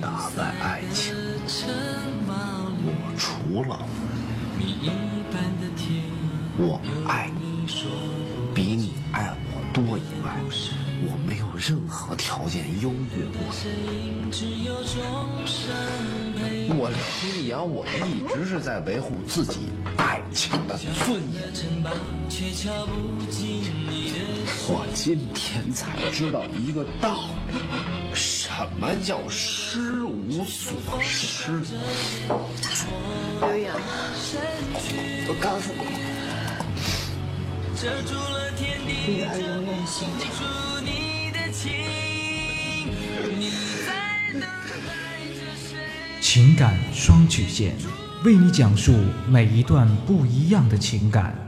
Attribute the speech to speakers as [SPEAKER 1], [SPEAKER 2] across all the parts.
[SPEAKER 1] 打败爱情，我除了我爱你比你爱我多以外，我没有任何条件优越过你。我李阳，我一直是在维护自己爱情的尊严。我今天才知道一个道理，什么叫失无所失？
[SPEAKER 2] 刘洋，
[SPEAKER 1] 我告诉你，
[SPEAKER 2] 女儿永远心疼。
[SPEAKER 3] 情感双曲线，为你讲述每一段不一样的情感。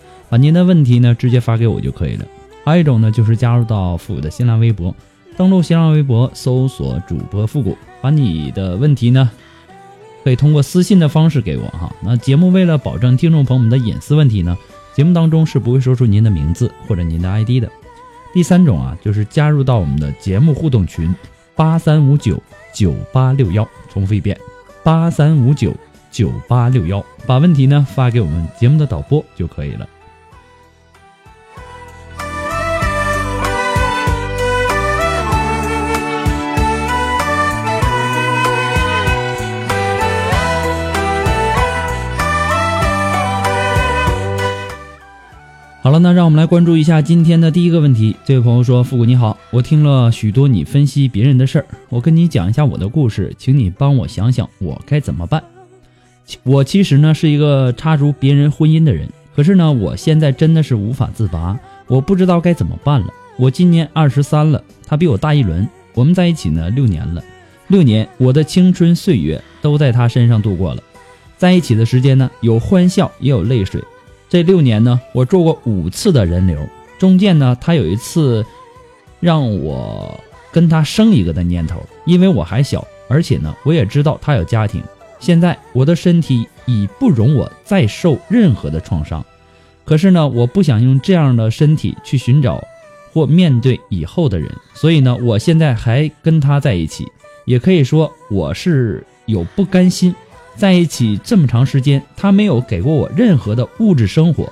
[SPEAKER 4] 把您的问题呢直接发给我就可以了。还有一种呢，就是加入到复古的新浪微博，登录新浪微博搜索主播复古，把你的问题呢可以通过私信的方式给我哈。那节目为了保证听众朋友们的隐私问题呢，节目当中是不会说出您的名字或者您的 ID 的。第三种啊，就是加入到我们的节目互动群八三五九九八六幺，重复一遍八三五九九八六幺，把问题呢发给我们节目的导播就可以了。好了，那让我们来关注一下今天的第一个问题。这位朋友说：“复古你好，我听了许多你分析别人的事儿，我跟你讲一下我的故事，请你帮我想想我该怎么办。我其实呢是一个插足别人婚姻的人，可是呢我现在真的是无法自拔，我不知道该怎么办了。我今年二十三了，他比我大一轮，我们在一起呢六年了，六年我的青春岁月都在他身上度过了，在一起的时间呢有欢笑也有泪水。”这六年呢，我做过五次的人流，中间呢，他有一次让我跟他生一个的念头，因为我还小，而且呢，我也知道他有家庭。现在我的身体已不容我再受任何的创伤，可是呢，我不想用这样的身体去寻找或面对以后的人，所以呢，我现在还跟他在一起，也可以说我是有不甘心。在一起这么长时间，他没有给过我任何的物质生活。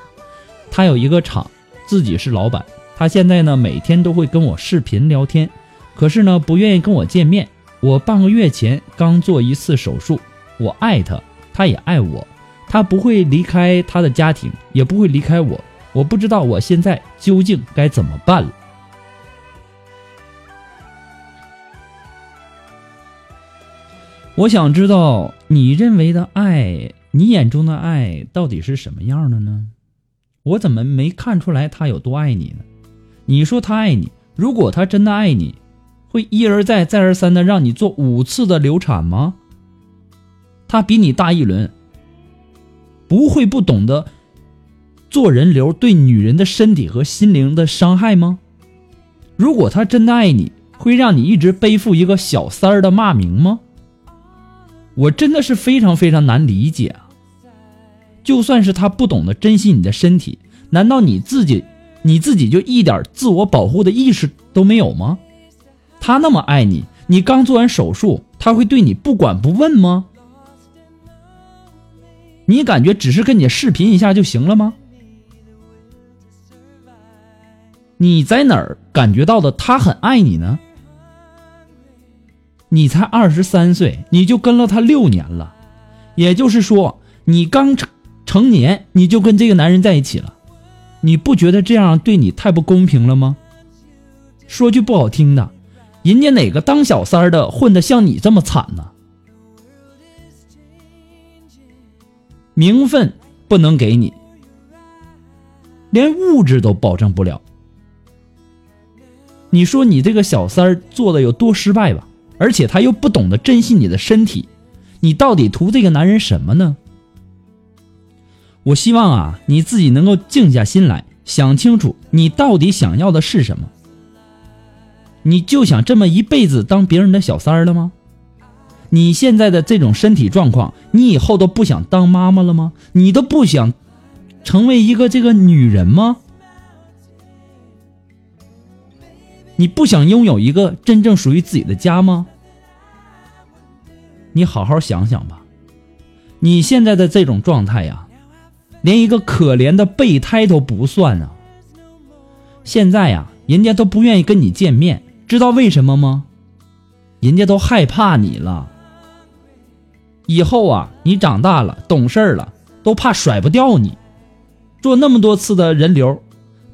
[SPEAKER 4] 他有一个厂，自己是老板。他现在呢，每天都会跟我视频聊天，可是呢，不愿意跟我见面。我半个月前刚做一次手术。我爱他，他也爱我。他不会离开他的家庭，也不会离开我。我不知道我现在究竟该怎么办了。我想知道你认为的爱，你眼中的爱到底是什么样的呢？我怎么没看出来他有多爱你呢？你说他爱你，如果他真的爱你，会一而再、再而三的让你做五次的流产吗？他比你大一轮，不会不懂得做人流对女人的身体和心灵的伤害吗？如果他真的爱你，会让你一直背负一个小三儿的骂名吗？我真的是非常非常难理解啊！就算是他不懂得珍惜你的身体，难道你自己你自己就一点自我保护的意识都没有吗？他那么爱你，你刚做完手术，他会对你不管不问吗？你感觉只是跟你视频一下就行了吗？你在哪儿感觉到的他很爱你呢？你才二十三岁，你就跟了他六年了，也就是说，你刚成成年你就跟这个男人在一起了，你不觉得这样对你太不公平了吗？说句不好听的，人家哪个当小三的混的像你这么惨呢？名分不能给你，连物质都保证不了。你说你这个小三做的有多失败吧？而且他又不懂得珍惜你的身体，你到底图这个男人什么呢？我希望啊，你自己能够静下心来想清楚，你到底想要的是什么？你就想这么一辈子当别人的小三儿了吗？你现在的这种身体状况，你以后都不想当妈妈了吗？你都不想成为一个这个女人吗？你不想拥有一个真正属于自己的家吗？你好好想想吧。你现在的这种状态呀，连一个可怜的备胎都不算啊。现在呀，人家都不愿意跟你见面，知道为什么吗？人家都害怕你了。以后啊，你长大了，懂事了，都怕甩不掉你。做那么多次的人流，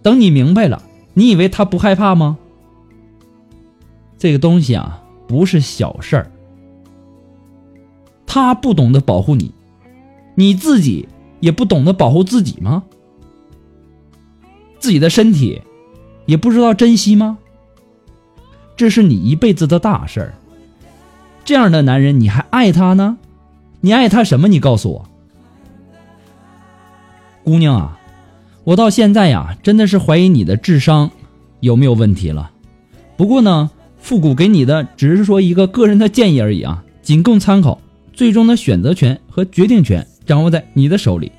[SPEAKER 4] 等你明白了，你以为他不害怕吗？这个东西啊，不是小事儿。他不懂得保护你，你自己也不懂得保护自己吗？自己的身体也不知道珍惜吗？这是你一辈子的大事儿。这样的男人，你还爱他呢？你爱他什么？你告诉我，姑娘啊，我到现在呀，真的是怀疑你的智商有没有问题了。不过呢。复古给你的只是说一个个人的建议而已啊，仅供参考，最终的选择权和决定权掌握在你的手里。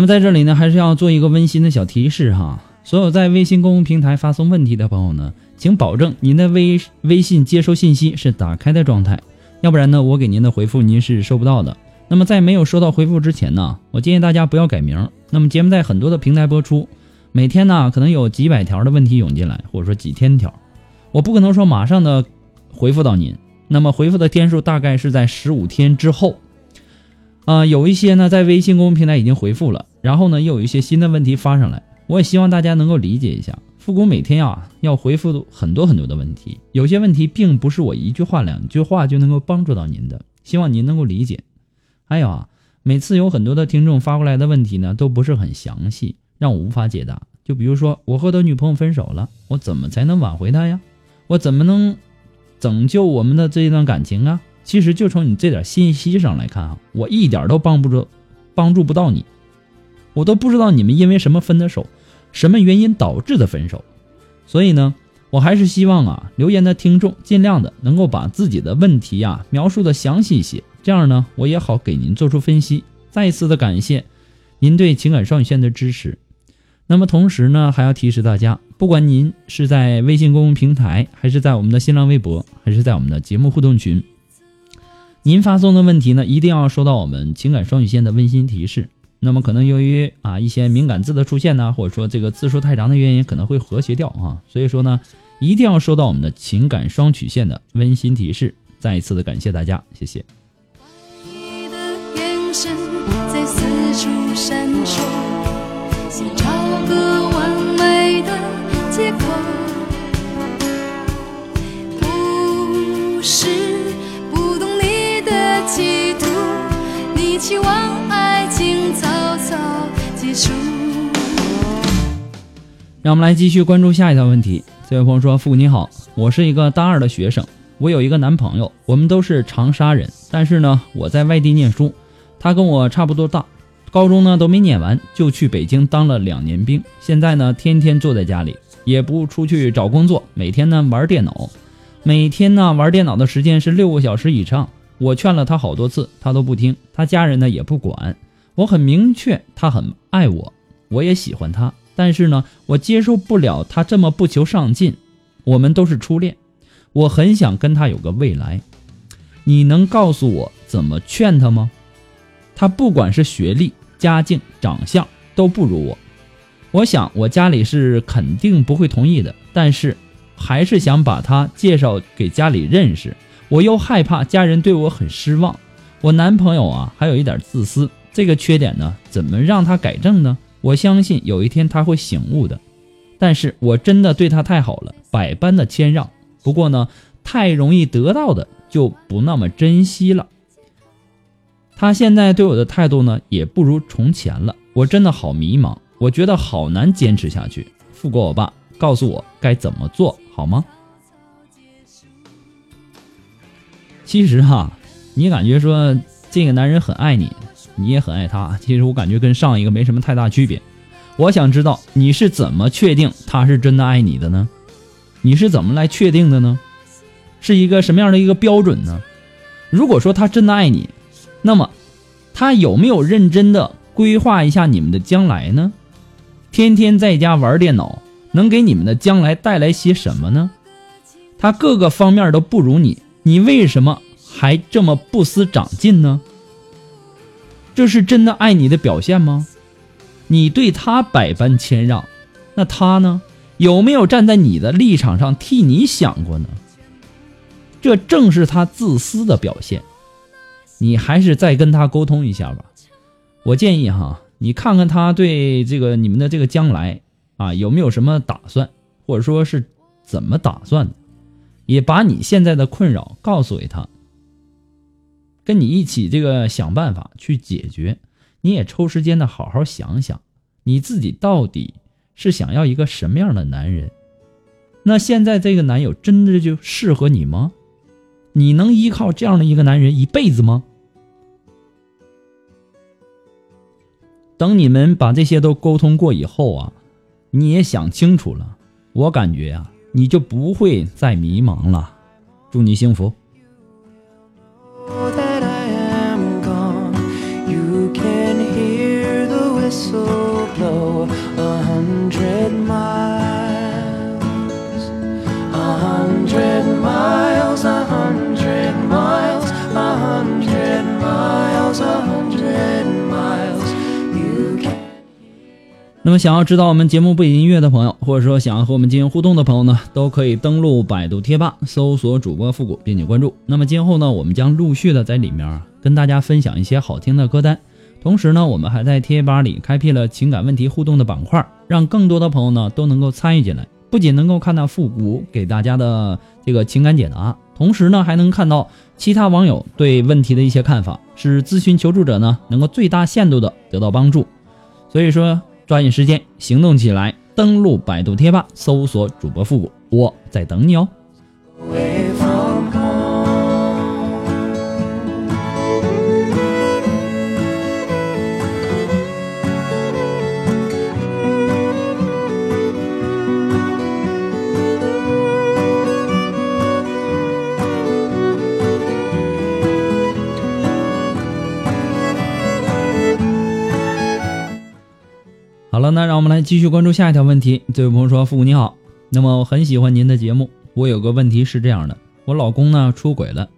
[SPEAKER 4] 那么在这里呢，还是要做一个温馨的小提示哈。所有在微信公共平台发送问题的朋友呢，请保证您的微微信接收信息是打开的状态，要不然呢，我给您的回复您是收不到的。那么在没有收到回复之前呢，我建议大家不要改名。那么节目在很多的平台播出，每天呢可能有几百条的问题涌进来，或者说几千条，我不可能说马上的回复到您。那么回复的天数大概是在十五天之后。啊，有一些呢在微信公众平台已经回复了，然后呢又有一些新的问题发上来，我也希望大家能够理解一下。复工每天啊要回复很多很多的问题，有些问题并不是我一句话两句话就能够帮助到您的，希望您能够理解。还有啊，每次有很多的听众发过来的问题呢都不是很详细，让我无法解答。就比如说我和我女朋友分手了，我怎么才能挽回她呀？我怎么能拯救我们的这一段感情啊？其实就从你这点信息上来看啊，我一点都帮不着，帮助不到你，我都不知道你们因为什么分的手，什么原因导致的分手，所以呢，我还是希望啊，留言的听众尽量的能够把自己的问题啊描述的详细一些，这样呢，我也好给您做出分析。再一次的感谢您对情感双语线的支持。那么同时呢，还要提示大家，不管您是在微信公众平台，还是在我们的新浪微博，还是在我们的节目互动群。您发送的问题呢，一定要收到我们情感双语线的温馨提示。那么可能由于啊一些敏感字的出现呢，或者说这个字数太长的原因，可能会和谐掉啊。所以说呢，一定要收到我们的情感双曲线的温馨提示。再一次的感谢大家，谢谢。借口。让我们来继续关注下一条问题。这位朋友说：“父你好，我是一个大二的学生，我有一个男朋友，我们都是长沙人，但是呢，我在外地念书，他跟我差不多大，高中呢都没念完，就去北京当了两年兵，现在呢天天坐在家里，也不出去找工作，每天呢玩电脑，每天呢玩电脑的时间是六个小时以上。我劝了他好多次，他都不听，他家人呢也不管。我很明确，他很爱我，我也喜欢他。”但是呢，我接受不了他这么不求上进。我们都是初恋，我很想跟他有个未来。你能告诉我怎么劝他吗？他不管是学历、家境、长相都不如我。我想我家里是肯定不会同意的，但是还是想把他介绍给家里认识。我又害怕家人对我很失望。我男朋友啊，还有一点自私，这个缺点呢，怎么让他改正呢？我相信有一天他会醒悟的，但是我真的对他太好了，百般的谦让。不过呢，太容易得到的就不那么珍惜了。他现在对我的态度呢，也不如从前了。我真的好迷茫，我觉得好难坚持下去。富国我爸，告诉我该怎么做好吗？其实哈，你感觉说这个男人很爱你。你也很爱他，其实我感觉跟上一个没什么太大区别。我想知道你是怎么确定他是真的爱你的呢？你是怎么来确定的呢？是一个什么样的一个标准呢？如果说他真的爱你，那么他有没有认真的规划一下你们的将来呢？天天在家玩电脑，能给你们的将来带来些什么呢？他各个方面都不如你，你为什么还这么不思长进呢？这是真的爱你的表现吗？你对他百般谦让，那他呢？有没有站在你的立场上替你想过呢？这正是他自私的表现。你还是再跟他沟通一下吧。我建议哈，你看看他对这个你们的这个将来啊有没有什么打算，或者说是怎么打算的，也把你现在的困扰告诉给他。跟你一起这个想办法去解决，你也抽时间的好好想想，你自己到底是想要一个什么样的男人？那现在这个男友真的就适合你吗？你能依靠这样的一个男人一辈子吗？等你们把这些都沟通过以后啊，你也想清楚了，我感觉啊，你就不会再迷茫了。祝你幸福。那么，想要知道我们节目背景音乐的朋友，或者说想要和我们进行互动的朋友呢，都可以登录百度贴吧，搜索主播复古，并且关注。那么今后呢，我们将陆续的在里面啊，跟大家分享一些好听的歌单。同时呢，我们还在贴吧里开辟了情感问题互动的板块，让更多的朋友呢都能够参与进来。不仅能够看到复古给大家的这个情感解答，同时呢，还能看到其他网友对问题的一些看法，使咨询求助者呢能够最大限度的得到帮助。所以说。抓紧时间行动起来，登录百度贴吧，搜索主播复古，我在等你哦。继续关注下一条问题。这位朋友说：“父母你好，那么我很喜欢您的节目。我有个问题是这样的，我老公呢出轨了，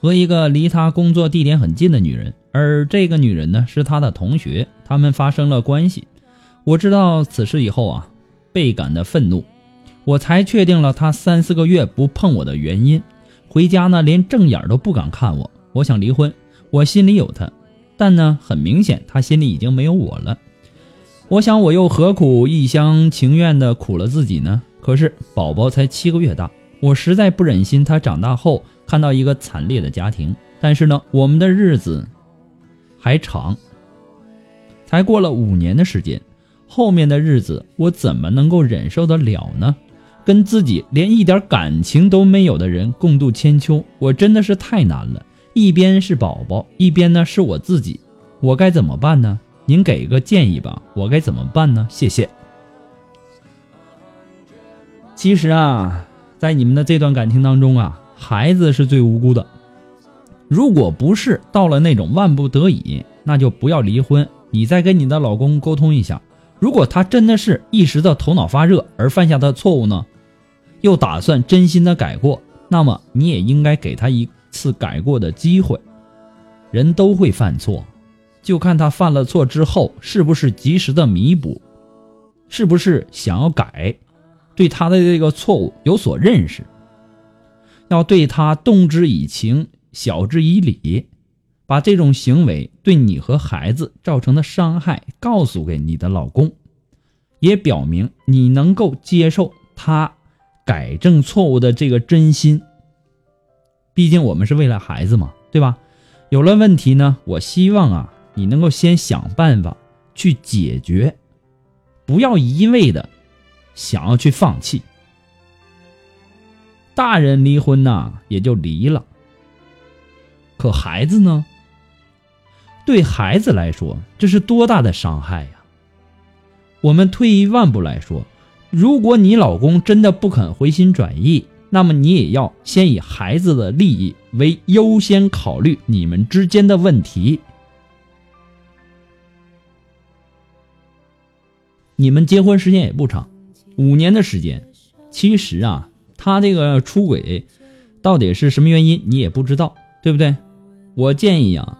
[SPEAKER 4] 和一个离他工作地点很近的女人，而这个女人呢是他的同学，他们发生了关系。我知道此事以后啊，倍感的愤怒，我才确定了他三四个月不碰我的原因。回家呢连正眼都不敢看我。我想离婚，我心里有他，但呢很明显他心里已经没有我了。”我想，我又何苦一厢情愿的苦了自己呢？可是宝宝才七个月大，我实在不忍心他长大后看到一个惨烈的家庭。但是呢，我们的日子还长，才过了五年的时间，后面的日子我怎么能够忍受得了呢？跟自己连一点感情都没有的人共度千秋，我真的是太难了。一边是宝宝，一边呢是我自己，我该怎么办呢？您给个建议吧，我该怎么办呢？谢谢。其实啊，在你们的这段感情当中啊，孩子是最无辜的。如果不是到了那种万不得已，那就不要离婚。你再跟你的老公沟通一下，如果他真的是一时的头脑发热而犯下的错误呢，又打算真心的改过，那么你也应该给他一次改过的机会。人都会犯错，就看他犯了错之后是不是及时的弥补，是不是想要改，对他的这个错误有所认识，要对他动之以情。晓之以理，把这种行为对你和孩子造成的伤害告诉给你的老公，也表明你能够接受他改正错误的这个真心。毕竟我们是为了孩子嘛，对吧？有了问题呢，我希望啊，你能够先想办法去解决，不要一味的想要去放弃。大人离婚呐，也就离了。可孩子呢？对孩子来说，这是多大的伤害呀！我们退一万步来说，如果你老公真的不肯回心转意，那么你也要先以孩子的利益为优先考虑你们之间的问题。你们结婚时间也不长，五年的时间，其实啊，他这个出轨到底是什么原因，你也不知道，对不对？我建议啊，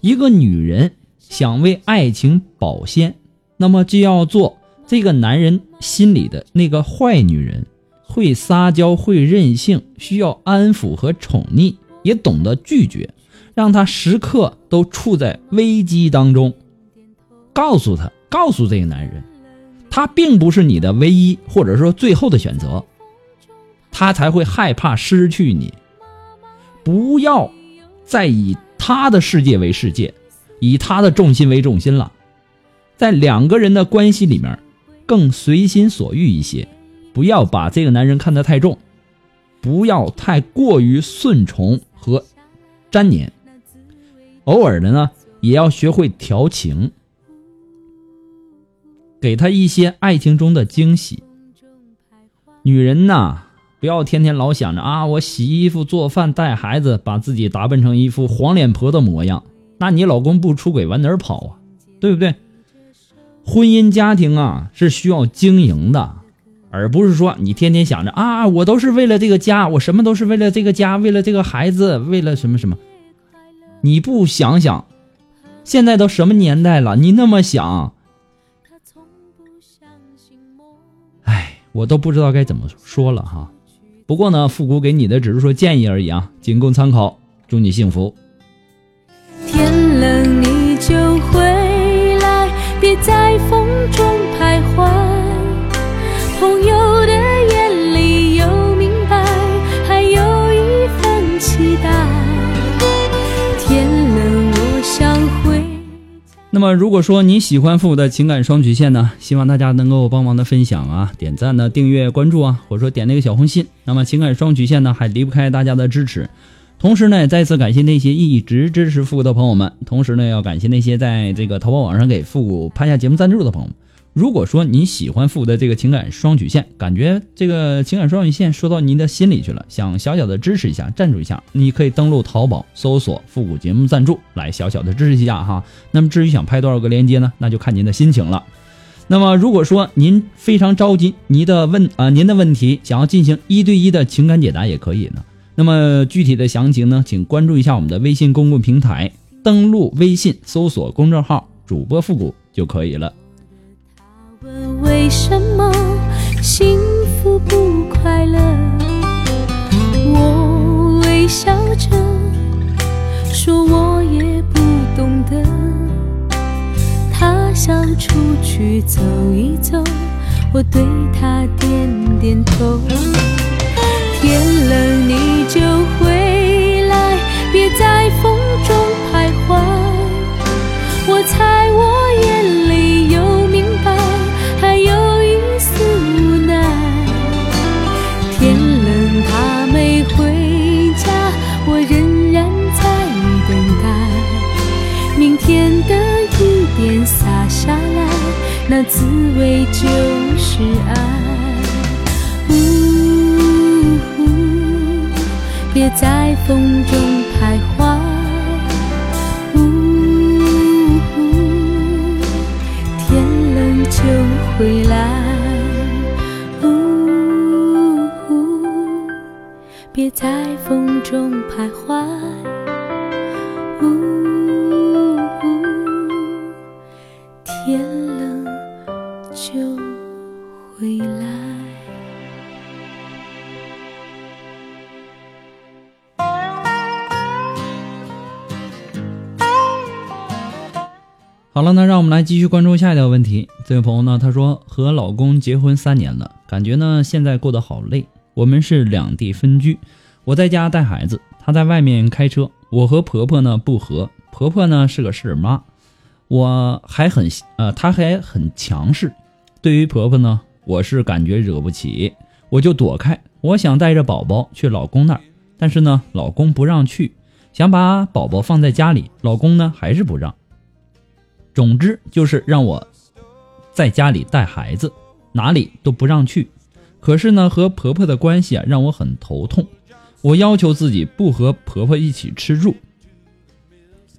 [SPEAKER 4] 一个女人想为爱情保鲜，那么就要做这个男人心里的那个坏女人，会撒娇，会任性，需要安抚和宠溺，也懂得拒绝，让他时刻都处在危机当中。告诉他，告诉这个男人，他并不是你的唯一或者说最后的选择，他才会害怕失去你。不要。再以他的世界为世界，以他的重心为重心了，在两个人的关系里面，更随心所欲一些，不要把这个男人看得太重，不要太过于顺从和粘黏，偶尔的呢，也要学会调情，给他一些爱情中的惊喜。女人呐。不要天天老想着啊，我洗衣服、做饭、带孩子，把自己打扮成一副黄脸婆的模样。那你老公不出轨往哪儿跑啊？对不对？婚姻家庭啊是需要经营的，而不是说你天天想着啊，我都是为了这个家，我什么都是为了这个家，为了这个孩子，为了什么什么。你不想想，现在都什么年代了？你那么想，我都不知道该怎么说了哈。不过呢，复古给你的只是说建议而已啊，仅供参考。祝你幸福。那么，如果说你喜欢复古的情感双曲线呢，希望大家能够帮忙的分享啊、点赞呢、订阅、关注啊，或者说点那个小红心。那么，情感双曲线呢，还离不开大家的支持。同时呢，再次感谢那些一直支持复古的朋友们。同时呢，要感谢那些在这个淘宝网上给复古拍下节目赞助的朋友们。如果说你喜欢复古的这个情感双曲线，感觉这个情感双曲线说到您的心里去了，想小小的支持一下，赞助一下，你可以登录淘宝搜索“复古节目赞助”来小小的支持一下哈。那么至于想拍多少个链接呢，那就看您的心情了。那么如果说您非常着急，您的问啊您的问题想要进行一对一的情感解答也可以呢。那么具体的详情呢，请关注一下我们的微信公共平台，登录微信搜索公众号“主播复古”就可以了。
[SPEAKER 5] 问为什么幸福不快乐？我微笑着说，我也不懂得。他想出去走一走，我对他点就是爱。呜，别在风中徘徊。呜，天冷就回来。呜，别在风中徘徊。呜，
[SPEAKER 4] 好了，那让我们来继续关注下一条问题。这位朋友呢，他说和老公结婚三年了，感觉呢现在过得好累。我们是两地分居，我在家带孩子，他在外面开车。我和婆婆呢不和，婆婆呢是个事儿妈，我还很呃，她还很强势。对于婆婆呢，我是感觉惹不起，我就躲开。我想带着宝宝去老公那儿，但是呢，老公不让去，想把宝宝放在家里，老公呢还是不让。总之就是让我在家里带孩子，哪里都不让去。可是呢，和婆婆的关系啊让我很头痛。我要求自己不和婆婆一起吃住，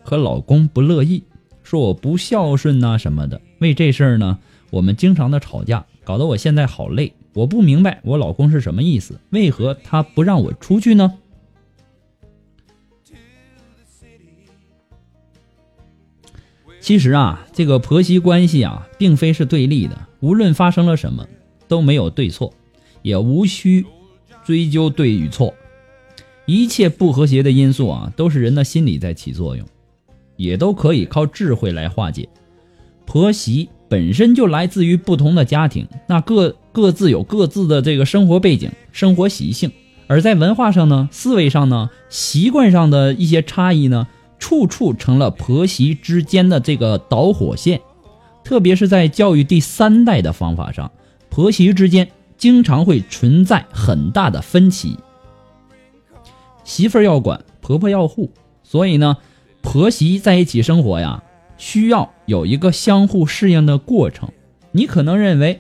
[SPEAKER 4] 可老公不乐意，说我不孝顺呐、什么的。为这事儿呢，我们经常的吵架，搞得我现在好累。我不明白我老公是什么意思，为何他不让我出去呢？其实啊，这个婆媳关系啊，并非是对立的。无论发生了什么，都没有对错，也无需追究对与错。一切不和谐的因素啊，都是人的心理在起作用，也都可以靠智慧来化解。婆媳本身就来自于不同的家庭，那各各自有各自的这个生活背景、生活习性，而在文化上呢、思维上呢、习惯上的一些差异呢。处处成了婆媳之间的这个导火线，特别是在教育第三代的方法上，婆媳之间经常会存在很大的分歧。媳妇儿要管，婆婆要护，所以呢，婆媳在一起生活呀，需要有一个相互适应的过程。你可能认为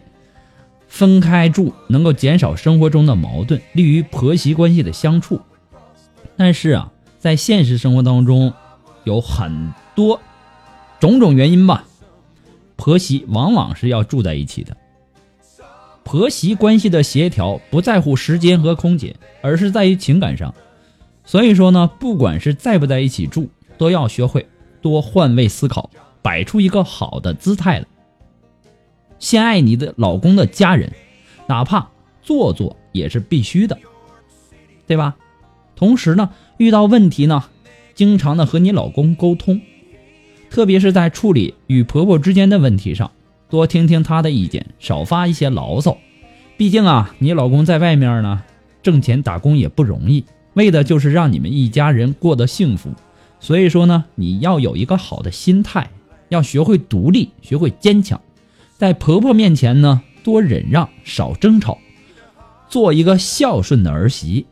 [SPEAKER 4] 分开住能够减少生活中的矛盾，利于婆媳关系的相处，但是啊，在现实生活当中，有很多种种原因吧，婆媳往往是要住在一起的。婆媳关系的协调不在乎时间和空间，而是在于情感上。所以说呢，不管是在不在一起住，都要学会多换位思考，摆出一个好的姿态来。先爱你的老公的家人，哪怕做作也是必须的，对吧？同时呢，遇到问题呢。经常的和你老公沟通，特别是在处理与婆婆之间的问题上，多听听她的意见，少发一些牢骚。毕竟啊，你老公在外面呢，挣钱打工也不容易，为的就是让你们一家人过得幸福。所以说呢，你要有一个好的心态，要学会独立，学会坚强，在婆婆面前呢，多忍让，少争吵，做一个孝顺的儿媳，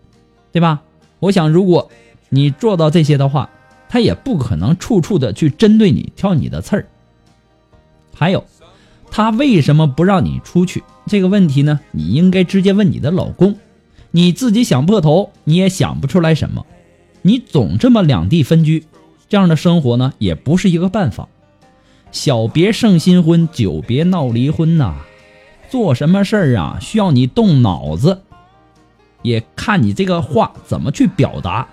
[SPEAKER 4] 对吧？我想如果。你做到这些的话，他也不可能处处的去针对你挑你的刺儿。还有，他为什么不让你出去？这个问题呢，你应该直接问你的老公。你自己想破头，你也想不出来什么。你总这么两地分居，这样的生活呢，也不是一个办法。小别胜新婚，久别闹离婚呐。做什么事儿啊，需要你动脑子，也看你这个话怎么去表达。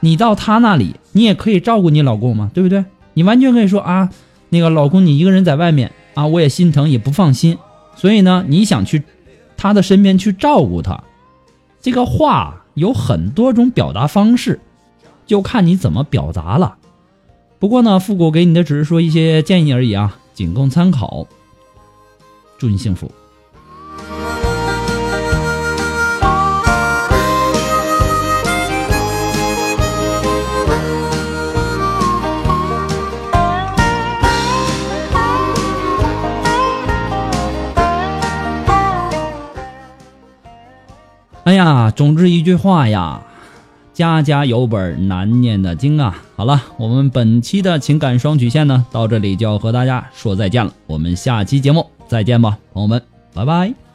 [SPEAKER 4] 你到他那里，你也可以照顾你老公嘛，对不对？你完全可以说啊，那个老公你一个人在外面啊，我也心疼，也不放心，所以呢，你想去他的身边去照顾他，这个话有很多种表达方式，就看你怎么表达了。不过呢，复古给你的只是说一些建议而已啊，仅供参考。祝你幸福。呀，总之一句话呀，家家有本难念的经啊。好了，我们本期的情感双曲线呢，到这里就要和大家说再见了。我们下期节目再见吧，朋友们，拜拜。